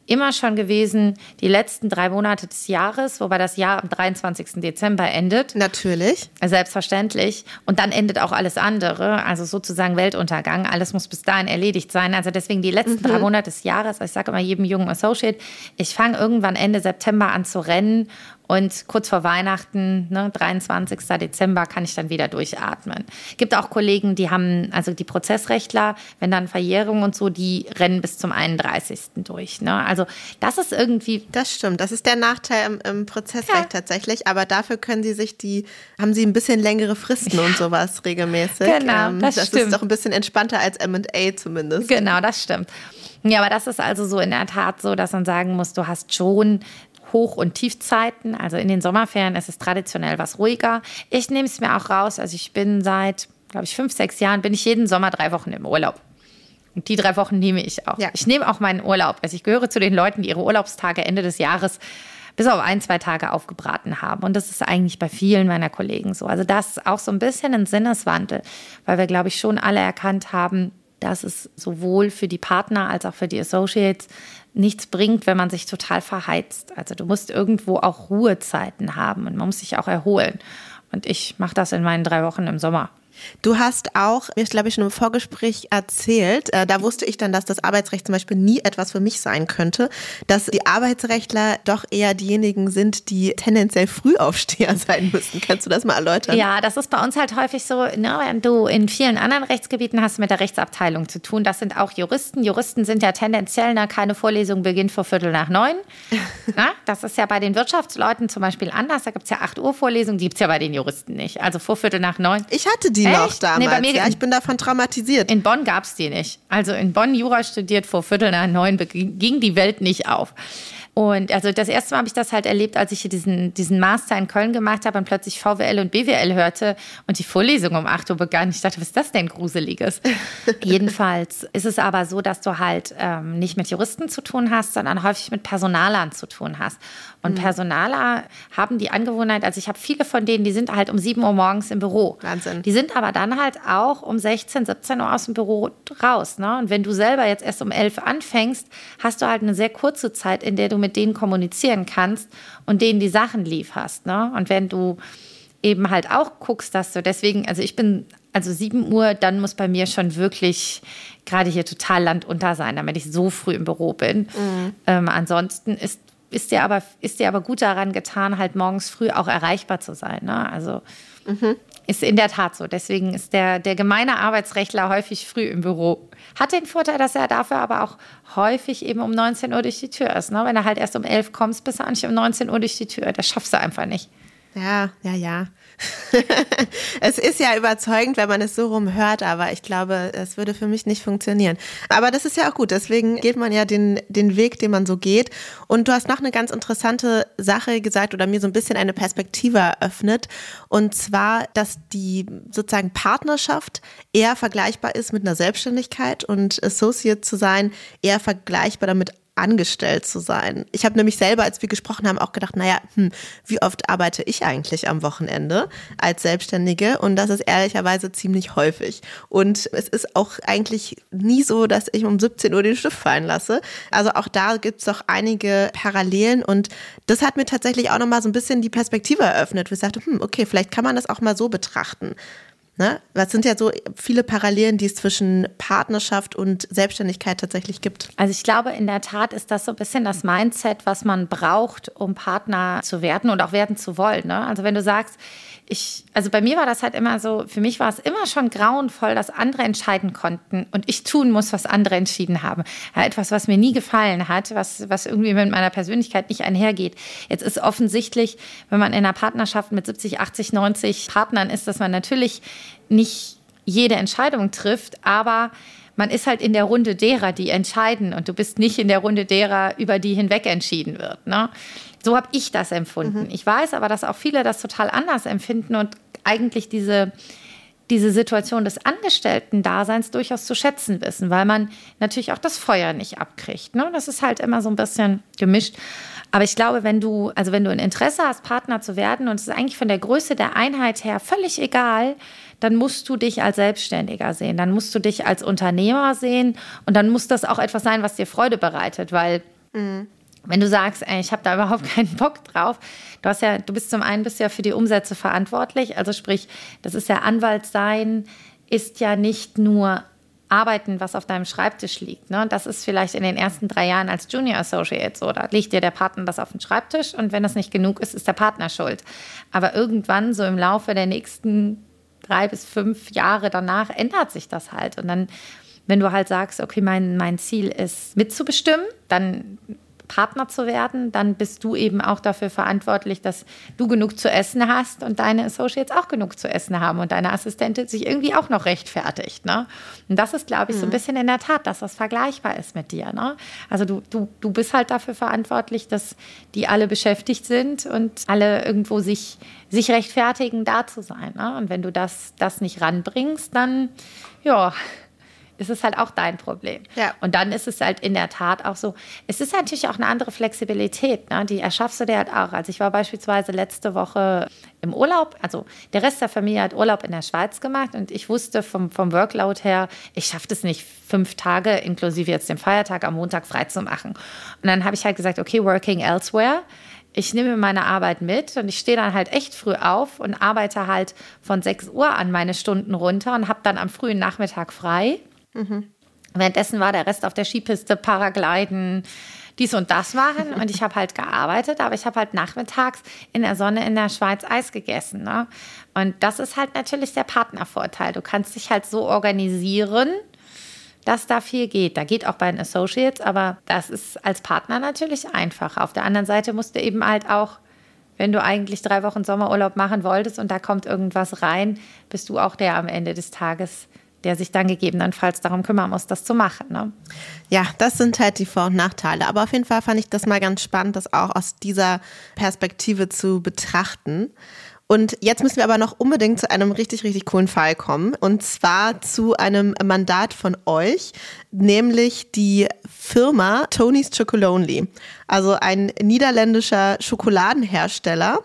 immer schon gewesen, die letzten drei Monate des Jahres, wobei das Jahr am 23. Dezember endet. Natürlich. Selbstverständlich. Und dann endet auch alles andere, also sozusagen Weltuntergang. Alles muss bis dahin erledigt sein. Also deswegen die letzten mhm. drei Monate des Jahres, ich sage immer jedem jungen Associate, ich fange irgendwann Ende September an zu rennen und kurz vor Weihnachten, ne, 23. Dezember, kann ich dann wieder durchatmen. Gibt auch Kollegen, die haben, also die Prozessrechtler, wenn dann Verjährung und so, die rennen bis zum 31. durch. Ne? Also das ist irgendwie. Das stimmt. Das ist der Nachteil im, im Prozessrecht ja. tatsächlich. Aber dafür können sie sich die, haben sie ein bisschen längere Fristen ja. und sowas regelmäßig. Genau, ähm, das, das stimmt. ist doch ein bisschen entspannter als M&A zumindest. Genau, das stimmt. Ja, aber das ist also so in der Tat so, dass man sagen muss, du hast schon Hoch- und Tiefzeiten. Also in den Sommerferien ist es traditionell was ruhiger. Ich nehme es mir auch raus. Also ich bin seit, glaube ich, fünf, sechs Jahren, bin ich jeden Sommer drei Wochen im Urlaub. Und die drei Wochen nehme ich auch. Ja. Ich nehme auch meinen Urlaub. Also ich gehöre zu den Leuten, die ihre Urlaubstage Ende des Jahres bis auf ein, zwei Tage aufgebraten haben. Und das ist eigentlich bei vielen meiner Kollegen so. Also das ist auch so ein bisschen ein Sinneswandel, weil wir, glaube ich, schon alle erkannt haben, dass es sowohl für die Partner als auch für die Associates nichts bringt, wenn man sich total verheizt. Also du musst irgendwo auch Ruhezeiten haben und man muss sich auch erholen. Und ich mache das in meinen drei Wochen im Sommer. Du hast auch, mir glaube ich schon im Vorgespräch erzählt, äh, da wusste ich dann, dass das Arbeitsrecht zum Beispiel nie etwas für mich sein könnte, dass die Arbeitsrechtler doch eher diejenigen sind, die tendenziell Frühaufsteher sein müssen. Kannst du das mal erläutern? Ja, das ist bei uns halt häufig so, ne, wenn du in vielen anderen Rechtsgebieten hast mit der Rechtsabteilung zu tun. Das sind auch Juristen. Juristen sind ja tendenziell, na, keine Vorlesung beginnt vor Viertel nach neun. na, das ist ja bei den Wirtschaftsleuten zum Beispiel anders. Da gibt es ja 8 Uhr Vorlesungen, die gibt es ja bei den Juristen nicht. Also vor Viertel nach neun. Ich hatte die die noch damals. Nee, bei mir ja, ich bin davon traumatisiert. In Bonn gab es die nicht. Also in Bonn Jura studiert vor Viertel nach neun ging die Welt nicht auf. Und also das erste Mal habe ich das halt erlebt, als ich diesen, diesen Master in Köln gemacht habe und plötzlich VWL und BWL hörte und die Vorlesung um 8 Uhr begann. Ich dachte, was ist das denn Gruseliges? Jedenfalls ist es aber so, dass du halt ähm, nicht mit Juristen zu tun hast, sondern häufig mit Personalern zu tun hast. Und mhm. Personaler haben die Angewohnheit, also ich habe viele von denen, die sind halt um 7 Uhr morgens im Büro. Wahnsinn. Die sind aber dann halt auch um 16, 17 Uhr aus dem Büro raus. Ne? Und wenn du selber jetzt erst um 11 anfängst, hast du halt eine sehr kurze Zeit, in der du mit denen kommunizieren kannst und denen die Sachen lieferst. Ne? Und wenn du eben halt auch guckst, dass du deswegen, also ich bin also 7 Uhr, dann muss bei mir schon wirklich gerade hier total landunter sein, damit ich so früh im Büro bin. Mhm. Ähm, ansonsten ist ist dir aber, ist dir aber gut daran getan, halt morgens früh auch erreichbar zu sein. Ne? Also mhm. ist in der Tat so. Deswegen ist der, der gemeine Arbeitsrechtler häufig früh im Büro. Hat den Vorteil, dass er dafür aber auch häufig eben um 19 Uhr durch die Tür ist. Ne? Wenn er halt erst um 11 kommst, bist du eigentlich um 19 Uhr durch die Tür. Das schaffst du einfach nicht. Ja, ja, ja. es ist ja überzeugend, wenn man es so rumhört, aber ich glaube, es würde für mich nicht funktionieren. Aber das ist ja auch gut, deswegen geht man ja den, den Weg, den man so geht. Und du hast noch eine ganz interessante Sache gesagt oder mir so ein bisschen eine Perspektive eröffnet. Und zwar, dass die sozusagen Partnerschaft eher vergleichbar ist mit einer Selbstständigkeit und Associate zu sein eher vergleichbar damit angestellt zu sein. Ich habe nämlich selber, als wir gesprochen haben, auch gedacht, naja, hm, wie oft arbeite ich eigentlich am Wochenende als Selbstständige? Und das ist ehrlicherweise ziemlich häufig. Und es ist auch eigentlich nie so, dass ich um 17 Uhr den Stift fallen lasse. Also auch da gibt es doch einige Parallelen. Und das hat mir tatsächlich auch nochmal so ein bisschen die Perspektive eröffnet. Ich sagte, hm, okay, vielleicht kann man das auch mal so betrachten. Ne? Das sind ja so viele Parallelen, die es zwischen Partnerschaft und Selbstständigkeit tatsächlich gibt. Also ich glaube, in der Tat ist das so ein bisschen das Mindset, was man braucht, um Partner zu werden und auch werden zu wollen. Ne? Also wenn du sagst, ich, also bei mir war das halt immer so, für mich war es immer schon grauenvoll, dass andere entscheiden konnten und ich tun muss, was andere entschieden haben. Ja, etwas, was mir nie gefallen hat, was, was irgendwie mit meiner Persönlichkeit nicht einhergeht. Jetzt ist offensichtlich, wenn man in einer Partnerschaft mit 70, 80, 90 Partnern ist, dass man natürlich nicht jede Entscheidung trifft, aber man ist halt in der Runde derer, die entscheiden und du bist nicht in der Runde derer, über die hinweg entschieden wird. Ne? So habe ich das empfunden. Mhm. Ich weiß aber, dass auch viele das total anders empfinden und eigentlich diese, diese Situation des Angestellten-Daseins durchaus zu schätzen wissen, weil man natürlich auch das Feuer nicht abkriegt. Ne? Das ist halt immer so ein bisschen gemischt. Aber ich glaube, wenn du, also wenn du ein Interesse hast, Partner zu werden, und es ist eigentlich von der Größe der Einheit her völlig egal, dann musst du dich als Selbstständiger sehen, dann musst du dich als Unternehmer sehen und dann muss das auch etwas sein, was dir Freude bereitet, weil mhm. Wenn du sagst, ey, ich habe da überhaupt keinen Bock drauf, du hast ja, du bist zum einen bist ja für die Umsätze verantwortlich, also sprich, das ist ja Anwalt sein, ist ja nicht nur Arbeiten, was auf deinem Schreibtisch liegt. Ne? Das ist vielleicht in den ersten drei Jahren als Junior Associate so. Da legt dir der Partner das auf den Schreibtisch und wenn das nicht genug ist, ist der Partner schuld. Aber irgendwann, so im Laufe der nächsten drei bis fünf Jahre danach ändert sich das halt. Und dann, wenn du halt sagst, okay, mein, mein Ziel ist mitzubestimmen, dann Partner zu werden, dann bist du eben auch dafür verantwortlich, dass du genug zu essen hast und deine Associates auch genug zu essen haben und deine Assistentin sich irgendwie auch noch rechtfertigt. Ne? Und das ist, glaube ich, so ein mhm. bisschen in der Tat, dass das vergleichbar ist mit dir. Ne? Also du, du, du bist halt dafür verantwortlich, dass die alle beschäftigt sind und alle irgendwo sich, sich rechtfertigen, da zu sein. Ne? Und wenn du das, das nicht ranbringst, dann ja, ist es halt auch dein Problem. Ja. Und dann ist es halt in der Tat auch so, es ist natürlich auch eine andere Flexibilität, ne? die erschaffst du dir halt auch. Also ich war beispielsweise letzte Woche im Urlaub, also der Rest der Familie hat Urlaub in der Schweiz gemacht und ich wusste vom, vom Workload her, ich schaffe es nicht, fünf Tage inklusive jetzt den Feiertag am Montag frei zu machen. Und dann habe ich halt gesagt, okay, working elsewhere ich nehme meine Arbeit mit und ich stehe dann halt echt früh auf und arbeite halt von 6 Uhr an meine Stunden runter und habe dann am frühen Nachmittag frei. Mhm. Währenddessen war der Rest auf der Skipiste, Paragliden, dies und das machen. Und ich habe halt gearbeitet, aber ich habe halt nachmittags in der Sonne in der Schweiz Eis gegessen. Ne? Und das ist halt natürlich der Partnervorteil. Du kannst dich halt so organisieren, dass da viel geht. Da geht auch bei den Associates, aber das ist als Partner natürlich einfacher. Auf der anderen Seite musst du eben halt auch wenn du eigentlich drei Wochen Sommerurlaub machen wolltest und da kommt irgendwas rein, bist du auch der am Ende des Tages, der sich dann gegebenenfalls darum kümmern muss, das zu machen. Ne? Ja, das sind halt die Vor- und Nachteile. Aber auf jeden Fall fand ich das mal ganz spannend, das auch aus dieser Perspektive zu betrachten. Und jetzt müssen wir aber noch unbedingt zu einem richtig, richtig coolen Fall kommen. Und zwar zu einem Mandat von euch, nämlich die Firma Tony's Chocolonely. Also ein niederländischer Schokoladenhersteller.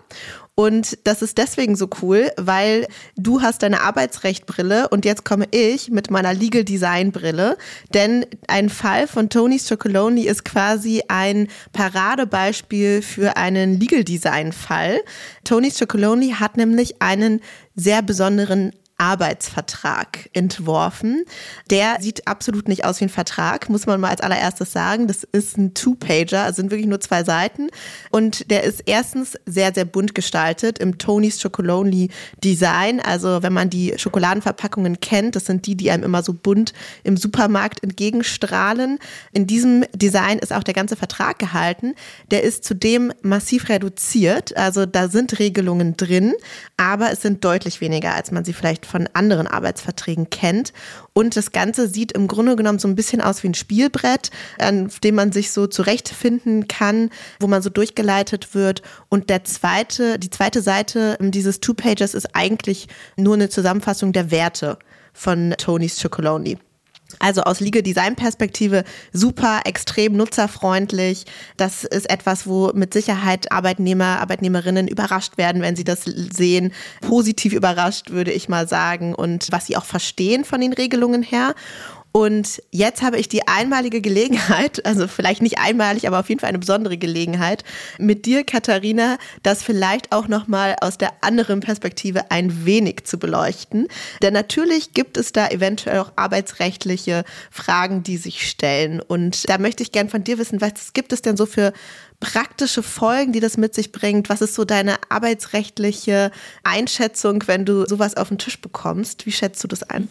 Und das ist deswegen so cool, weil du hast deine Arbeitsrechtbrille und jetzt komme ich mit meiner Legal Design Brille. Denn ein Fall von Tony's Chocolonely ist quasi ein Paradebeispiel für einen Legal Design Fall. Tony's Chocolonely hat nämlich einen sehr besonderen Arbeitsvertrag entworfen. Der sieht absolut nicht aus wie ein Vertrag, muss man mal als allererstes sagen. Das ist ein Two-Pager, also sind wirklich nur zwei Seiten. Und der ist erstens sehr, sehr bunt gestaltet im Tony's Chocolonely Design. Also wenn man die Schokoladenverpackungen kennt, das sind die, die einem immer so bunt im Supermarkt entgegenstrahlen. In diesem Design ist auch der ganze Vertrag gehalten. Der ist zudem massiv reduziert. Also da sind Regelungen drin, aber es sind deutlich weniger, als man sie vielleicht von anderen Arbeitsverträgen kennt. Und das Ganze sieht im Grunde genommen so ein bisschen aus wie ein Spielbrett, an dem man sich so zurechtfinden kann, wo man so durchgeleitet wird. Und der zweite, die zweite Seite dieses Two-Pages ist eigentlich nur eine Zusammenfassung der Werte von Tonys Chocolonely. Also aus Legal Design Perspektive super, extrem nutzerfreundlich. Das ist etwas, wo mit Sicherheit Arbeitnehmer, Arbeitnehmerinnen überrascht werden, wenn sie das sehen. Positiv überrascht, würde ich mal sagen. Und was sie auch verstehen von den Regelungen her. Und jetzt habe ich die einmalige Gelegenheit, also vielleicht nicht einmalig, aber auf jeden Fall eine besondere Gelegenheit, mit dir, Katharina, das vielleicht auch nochmal aus der anderen Perspektive ein wenig zu beleuchten. Denn natürlich gibt es da eventuell auch arbeitsrechtliche Fragen, die sich stellen. Und da möchte ich gern von dir wissen, was gibt es denn so für praktische Folgen, die das mit sich bringt? Was ist so deine arbeitsrechtliche Einschätzung, wenn du sowas auf den Tisch bekommst? Wie schätzt du das ein?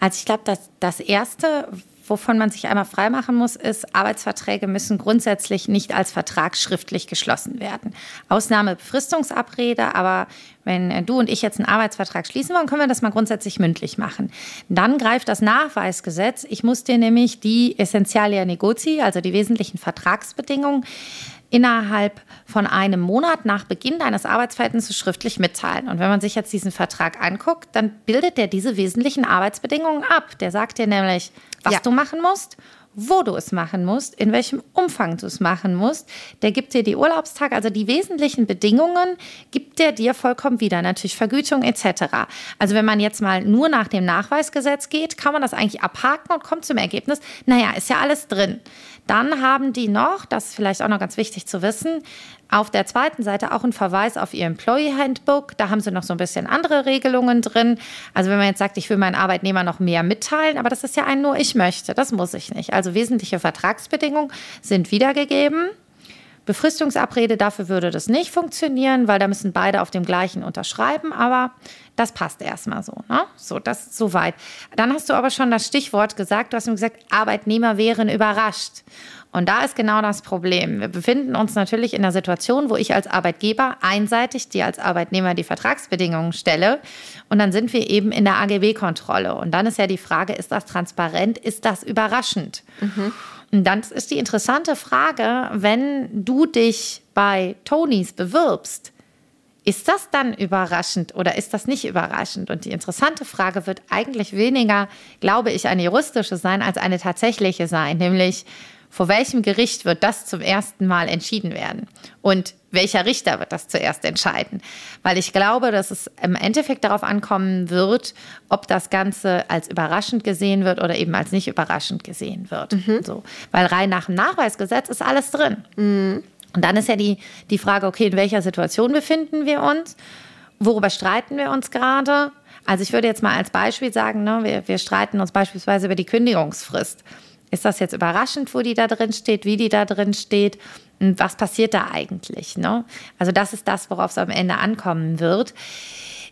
Also ich glaube, dass das Erste, wovon man sich einmal freimachen muss, ist, Arbeitsverträge müssen grundsätzlich nicht als Vertrag schriftlich geschlossen werden. Ausnahme Befristungsabrede, aber wenn du und ich jetzt einen Arbeitsvertrag schließen wollen, können wir das mal grundsätzlich mündlich machen. Dann greift das Nachweisgesetz. Ich muss dir nämlich die Essentialia Negozi, also die wesentlichen Vertragsbedingungen, innerhalb von einem Monat nach Beginn deines Arbeitsverhältnisses schriftlich mitteilen. Und wenn man sich jetzt diesen Vertrag anguckt, dann bildet der diese wesentlichen Arbeitsbedingungen ab. Der sagt dir nämlich, was ja. du machen musst wo du es machen musst, in welchem Umfang du es machen musst. Der gibt dir die Urlaubstage, also die wesentlichen Bedingungen gibt der dir vollkommen wieder. Natürlich Vergütung etc. Also wenn man jetzt mal nur nach dem Nachweisgesetz geht, kann man das eigentlich abhaken und kommt zum Ergebnis, naja, ist ja alles drin. Dann haben die noch, das ist vielleicht auch noch ganz wichtig zu wissen, auf der zweiten Seite auch einen Verweis auf ihr Employee Handbook. Da haben sie noch so ein bisschen andere Regelungen drin. Also wenn man jetzt sagt, ich will meinen Arbeitnehmer noch mehr mitteilen, aber das ist ja ein nur ich möchte, das muss ich nicht. Also wesentliche Vertragsbedingungen sind wiedergegeben. Befristungsabrede, dafür würde das nicht funktionieren, weil da müssen beide auf dem gleichen unterschreiben, aber das passt erstmal so. Ne? So, das ist soweit. Dann hast du aber schon das Stichwort gesagt, du hast mir gesagt, Arbeitnehmer wären überrascht. Und da ist genau das Problem. Wir befinden uns natürlich in einer Situation, wo ich als Arbeitgeber einseitig dir als Arbeitnehmer die Vertragsbedingungen stelle. Und dann sind wir eben in der AGB-Kontrolle. Und dann ist ja die Frage, ist das transparent? Ist das überraschend? Mhm. Und dann ist die interessante Frage, wenn du dich bei Tonys bewirbst, ist das dann überraschend oder ist das nicht überraschend? Und die interessante Frage wird eigentlich weniger, glaube ich, eine juristische sein als eine tatsächliche sein, nämlich vor welchem Gericht wird das zum ersten Mal entschieden werden? Und welcher Richter wird das zuerst entscheiden? Weil ich glaube, dass es im Endeffekt darauf ankommen wird, ob das Ganze als überraschend gesehen wird oder eben als nicht überraschend gesehen wird. Mhm. So. Weil rein nach dem Nachweisgesetz ist alles drin. Mhm. Und dann ist ja die, die Frage, okay, in welcher Situation befinden wir uns? Worüber streiten wir uns gerade? Also ich würde jetzt mal als Beispiel sagen, ne, wir, wir streiten uns beispielsweise über die Kündigungsfrist. Ist das jetzt überraschend, wo die da drin steht, wie die da drin steht? Und was passiert da eigentlich? Ne? Also das ist das, worauf es am Ende ankommen wird.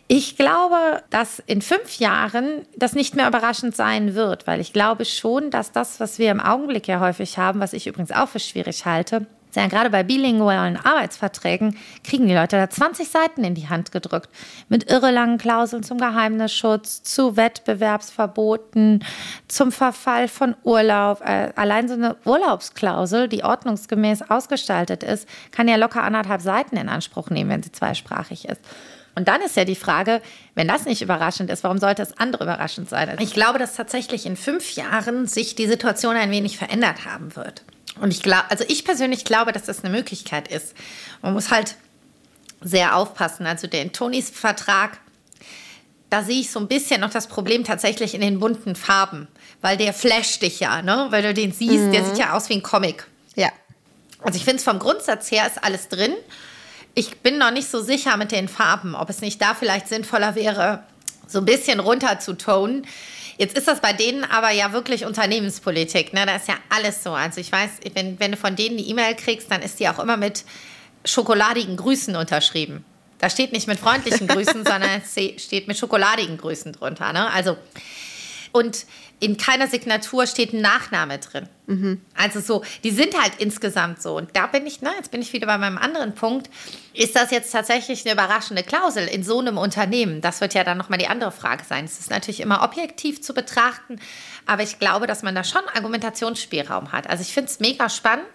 Ich glaube, dass in fünf Jahren das nicht mehr überraschend sein wird, weil ich glaube schon, dass das, was wir im Augenblick ja häufig haben, was ich übrigens auch für schwierig halte, ja, gerade bei bilingualen Arbeitsverträgen kriegen die Leute da 20 Seiten in die Hand gedrückt. Mit irrelangen Klauseln zum Geheimnisschutz, zu Wettbewerbsverboten, zum Verfall von Urlaub. Äh, allein so eine Urlaubsklausel, die ordnungsgemäß ausgestaltet ist, kann ja locker anderthalb Seiten in Anspruch nehmen, wenn sie zweisprachig ist. Und dann ist ja die Frage, wenn das nicht überraschend ist, warum sollte es andere überraschend sein? Ich glaube, dass tatsächlich in fünf Jahren sich die Situation ein wenig verändert haben wird. Und ich glaube, also ich persönlich glaube, dass das eine Möglichkeit ist. Man muss halt sehr aufpassen. Also den Tonys Vertrag, da sehe ich so ein bisschen noch das Problem tatsächlich in den bunten Farben, weil der flasht dich ja, ne? Weil du den siehst, mhm. der sieht ja aus wie ein Comic. Ja. Also ich finde es vom Grundsatz her ist alles drin. Ich bin noch nicht so sicher mit den Farben, ob es nicht da vielleicht sinnvoller wäre, so ein bisschen runter zu tonen. Jetzt ist das bei denen aber ja wirklich Unternehmenspolitik. Ne? Da ist ja alles so. Also ich weiß, wenn, wenn du von denen die E-Mail kriegst, dann ist die auch immer mit schokoladigen Grüßen unterschrieben. Da steht nicht mit freundlichen Grüßen, sondern es steht mit schokoladigen Grüßen drunter. Ne? Also, und in keiner Signatur steht ein Nachname drin. Mhm. Also so, die sind halt insgesamt so. Und da bin ich, na, jetzt bin ich wieder bei meinem anderen Punkt. Ist das jetzt tatsächlich eine überraschende Klausel in so einem Unternehmen? Das wird ja dann nochmal die andere Frage sein. Es ist natürlich immer objektiv zu betrachten, aber ich glaube, dass man da schon Argumentationsspielraum hat. Also ich finde es mega spannend.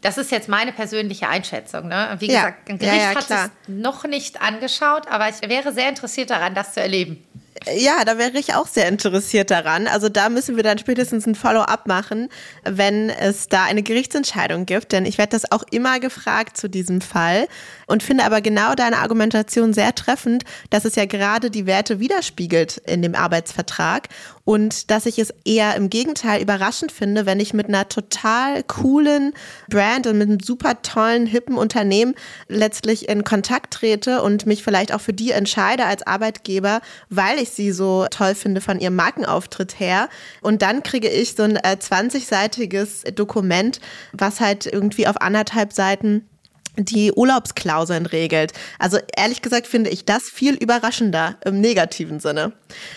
Das ist jetzt meine persönliche Einschätzung. Ne? Wie ja. gesagt, ein Gericht ja, ja, hat es noch nicht angeschaut, aber ich wäre sehr interessiert daran, das zu erleben. Ja, da wäre ich auch sehr interessiert daran. Also da müssen wir dann spätestens ein Follow-up machen, wenn es da eine Gerichtsentscheidung gibt. Denn ich werde das auch immer gefragt zu diesem Fall und finde aber genau deine Argumentation sehr treffend, dass es ja gerade die Werte widerspiegelt in dem Arbeitsvertrag und dass ich es eher im Gegenteil überraschend finde, wenn ich mit einer total coolen Brand und mit einem super tollen, hippen Unternehmen letztlich in Kontakt trete und mich vielleicht auch für die entscheide als Arbeitgeber, weil ich sie so toll finde von ihrem Markenauftritt her. Und dann kriege ich so ein äh, 20-seitiges Dokument, was halt irgendwie auf anderthalb Seiten die Urlaubsklauseln regelt. Also ehrlich gesagt finde ich das viel überraschender im negativen Sinne.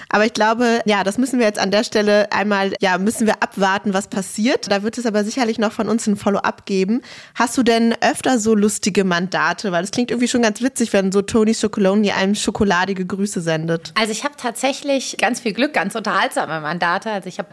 Aber ich glaube, ja, das müssen wir jetzt an der Stelle einmal, ja, müssen wir abwarten, was passiert. Da wird es aber sicherlich noch von uns ein Follow-up geben. Hast du denn öfter so lustige Mandate? Weil es klingt irgendwie schon ganz witzig, wenn so Tony Chocoloni einem schokoladige Grüße sendet. Also ich habe tatsächlich ganz viel Glück, ganz unterhaltsame Mandate. Also ich habe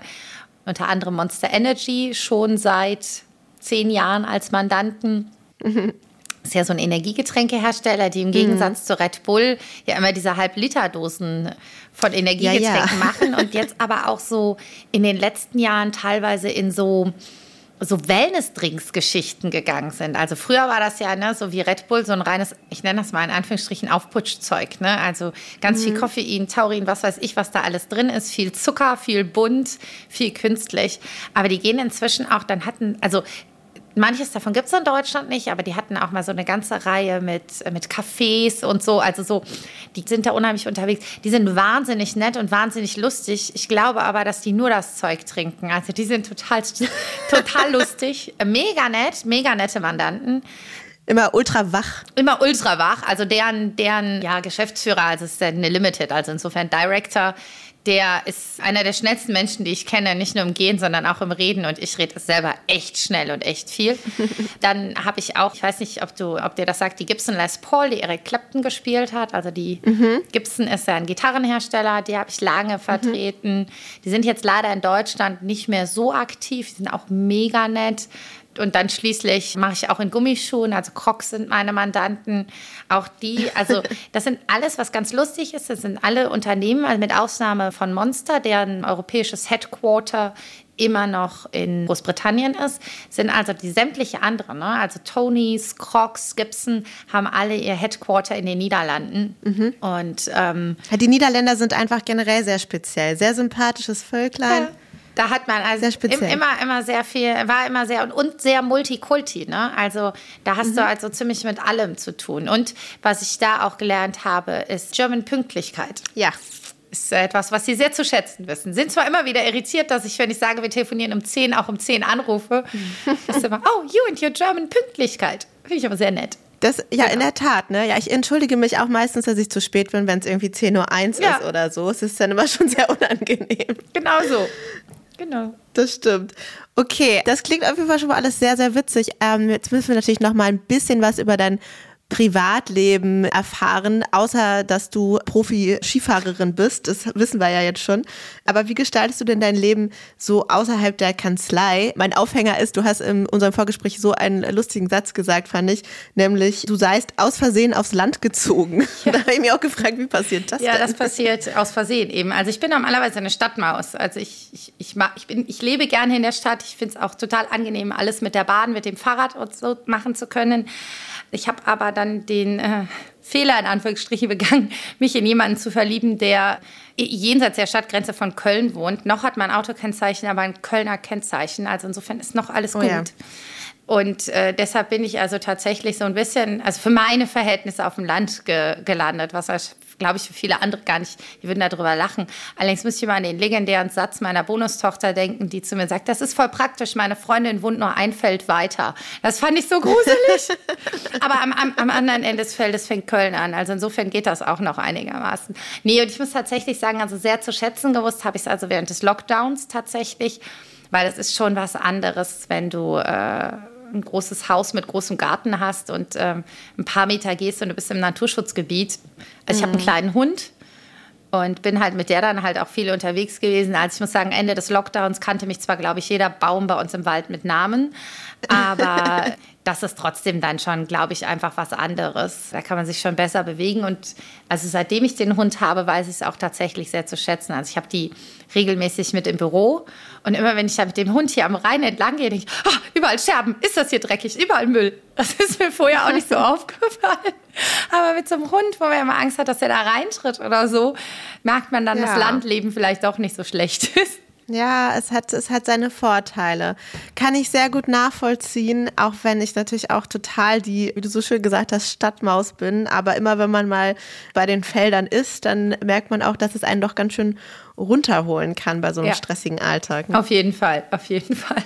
unter anderem Monster Energy schon seit zehn Jahren als Mandanten. Mhm ist ja so ein Energiegetränkehersteller, die im mhm. Gegensatz mhm. zu Red Bull ja immer diese Halb-Liter-Dosen von Energiegetränken ja, ja. machen und jetzt aber auch so in den letzten Jahren teilweise in so so Wellness-Drinks-Geschichten gegangen sind. Also früher war das ja ne, so wie Red Bull, so ein reines, ich nenne das mal in Anführungsstrichen Aufputschzeug. Ne? Also ganz mhm. viel Koffein, Taurin, was weiß ich, was da alles drin ist. Viel Zucker, viel bunt, viel künstlich. Aber die gehen inzwischen auch, dann hatten, also Manches davon gibt es in Deutschland nicht, aber die hatten auch mal so eine ganze Reihe mit, mit Cafés und so. Also so, die sind da unheimlich unterwegs. Die sind wahnsinnig nett und wahnsinnig lustig. Ich glaube aber, dass die nur das Zeug trinken. Also die sind total, total lustig. Mega nett, mega nette Mandanten. Immer ultra wach. Immer ultra wach. Also deren, deren ja, Geschäftsführer, also es ist eine Limited, also insofern Director, der ist einer der schnellsten Menschen, die ich kenne, nicht nur im Gehen, sondern auch im Reden. Und ich rede selber echt schnell und echt viel. Dann habe ich auch, ich weiß nicht, ob du, ob dir das sagt, die Gibson Les Paul, die Eric Clapton gespielt hat. Also die mhm. Gibson ist ja ein Gitarrenhersteller, die habe ich lange vertreten. Mhm. Die sind jetzt leider in Deutschland nicht mehr so aktiv, die sind auch mega nett. Und dann schließlich mache ich auch in Gummischuhen, also Crocs sind meine Mandanten. Auch die, also das sind alles, was ganz lustig ist. Das sind alle Unternehmen, also mit Ausnahme von Monster, deren europäisches Headquarter immer noch in Großbritannien ist, sind also die sämtliche anderen, ne? also Tonys, Crocs, Gibson, haben alle ihr Headquarter in den Niederlanden. Mhm. Und ähm, die Niederländer sind einfach generell sehr speziell, sehr sympathisches Völklein. Ja. Da hat man also immer, immer sehr viel, war immer sehr und, und sehr Multikulti, ne? Also da hast mhm. du also ziemlich mit allem zu tun. Und was ich da auch gelernt habe, ist German Pünktlichkeit. Ja. Ist etwas, was sie sehr zu schätzen wissen. Sind zwar immer wieder irritiert, dass ich, wenn ich sage, wir telefonieren um 10, auch um 10 anrufe, das ist immer, oh, you and your German Pünktlichkeit. Finde ich aber sehr nett. Das, ja, genau. in der Tat, ne? Ja, ich entschuldige mich auch meistens, dass ich zu spät bin, wenn es irgendwie 10.01 Uhr ja. ist oder so. Es ist dann immer schon sehr unangenehm. Genau so. Genau. Das stimmt. Okay, das klingt auf jeden Fall schon mal alles sehr, sehr witzig. Ähm, jetzt müssen wir natürlich noch mal ein bisschen was über dein Privatleben erfahren, außer dass du Profi-Skifahrerin bist. Das wissen wir ja jetzt schon. Aber wie gestaltest du denn dein Leben so außerhalb der Kanzlei? Mein Aufhänger ist, du hast in unserem Vorgespräch so einen lustigen Satz gesagt, fand ich, nämlich du seist aus Versehen aufs Land gezogen. Ja. Da habe ich mich auch gefragt, wie passiert das ja, denn? Das passiert aus Versehen eben. Also ich bin normalerweise eine Stadtmaus. Also ich, ich, ich, mag, ich, bin, ich lebe gerne in der Stadt. Ich finde es auch total angenehm, alles mit der Bahn, mit dem Fahrrad und so machen zu können. Ich habe aber dann den äh, Fehler in Anführungsstrichen begangen, mich in jemanden zu verlieben, der jenseits der Stadtgrenze von Köln wohnt. Noch hat man Autokennzeichen, aber ein Kölner Kennzeichen. Also insofern ist noch alles oh, gut. Ja. Und äh, deshalb bin ich also tatsächlich so ein bisschen, also für meine Verhältnisse auf dem Land ge gelandet, was glaube ich, für viele andere gar nicht, die würden darüber lachen. Allerdings müsste ich mal an den legendären Satz meiner Bonustochter denken, die zu mir sagt, das ist voll praktisch, meine Freundin wohnt nur ein Feld weiter. Das fand ich so gruselig. Aber am, am, am, anderen Ende des Feldes fängt Köln an. Also insofern geht das auch noch einigermaßen. Nee, und ich muss tatsächlich sagen, also sehr zu schätzen gewusst habe ich es also während des Lockdowns tatsächlich, weil es ist schon was anderes, wenn du... Äh, ein großes Haus mit großem Garten hast und ähm, ein paar Meter gehst und du bist im Naturschutzgebiet. Also ich habe einen mhm. kleinen Hund und bin halt mit der dann halt auch viel unterwegs gewesen. Also ich muss sagen, Ende des Lockdowns kannte mich zwar, glaube ich, jeder Baum bei uns im Wald mit Namen, aber das ist trotzdem dann schon, glaube ich, einfach was anderes. Da kann man sich schon besser bewegen. Und also seitdem ich den Hund habe, weiß ich es auch tatsächlich sehr zu schätzen. Also ich habe die regelmäßig mit im Büro. Und immer wenn ich da mit dem Hund hier am Rhein entlang gehe, denke ich, oh, überall Scherben, ist das hier dreckig, überall Müll. Das ist mir vorher auch nicht so aufgefallen. Aber mit so einem Hund, wo man immer Angst hat, dass er da reintritt oder so, merkt man dann, ja. dass Landleben vielleicht doch nicht so schlecht ist. Ja, es hat, es hat seine Vorteile. Kann ich sehr gut nachvollziehen, auch wenn ich natürlich auch total die, wie du so schön gesagt hast, Stadtmaus bin. Aber immer wenn man mal bei den Feldern ist, dann merkt man auch, dass es einen doch ganz schön runterholen kann bei so einem ja. stressigen Alltag. Auf jeden Fall, auf jeden Fall.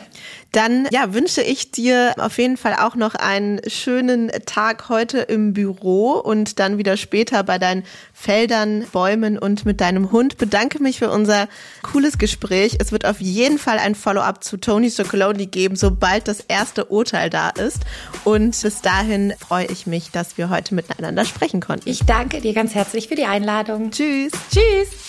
Dann ja, wünsche ich dir auf jeden Fall auch noch einen schönen Tag heute im Büro und dann wieder später bei deinen Feldern, Bäumen und mit deinem Hund. Bedanke mich für unser cooles Gespräch. Es wird auf jeden Fall ein Follow-up zu Tony Soccoloni geben, sobald das erste Urteil da ist. Und bis dahin freue ich mich, dass wir heute miteinander sprechen konnten. Ich danke dir ganz herzlich für die Einladung. Tschüss. Tschüss.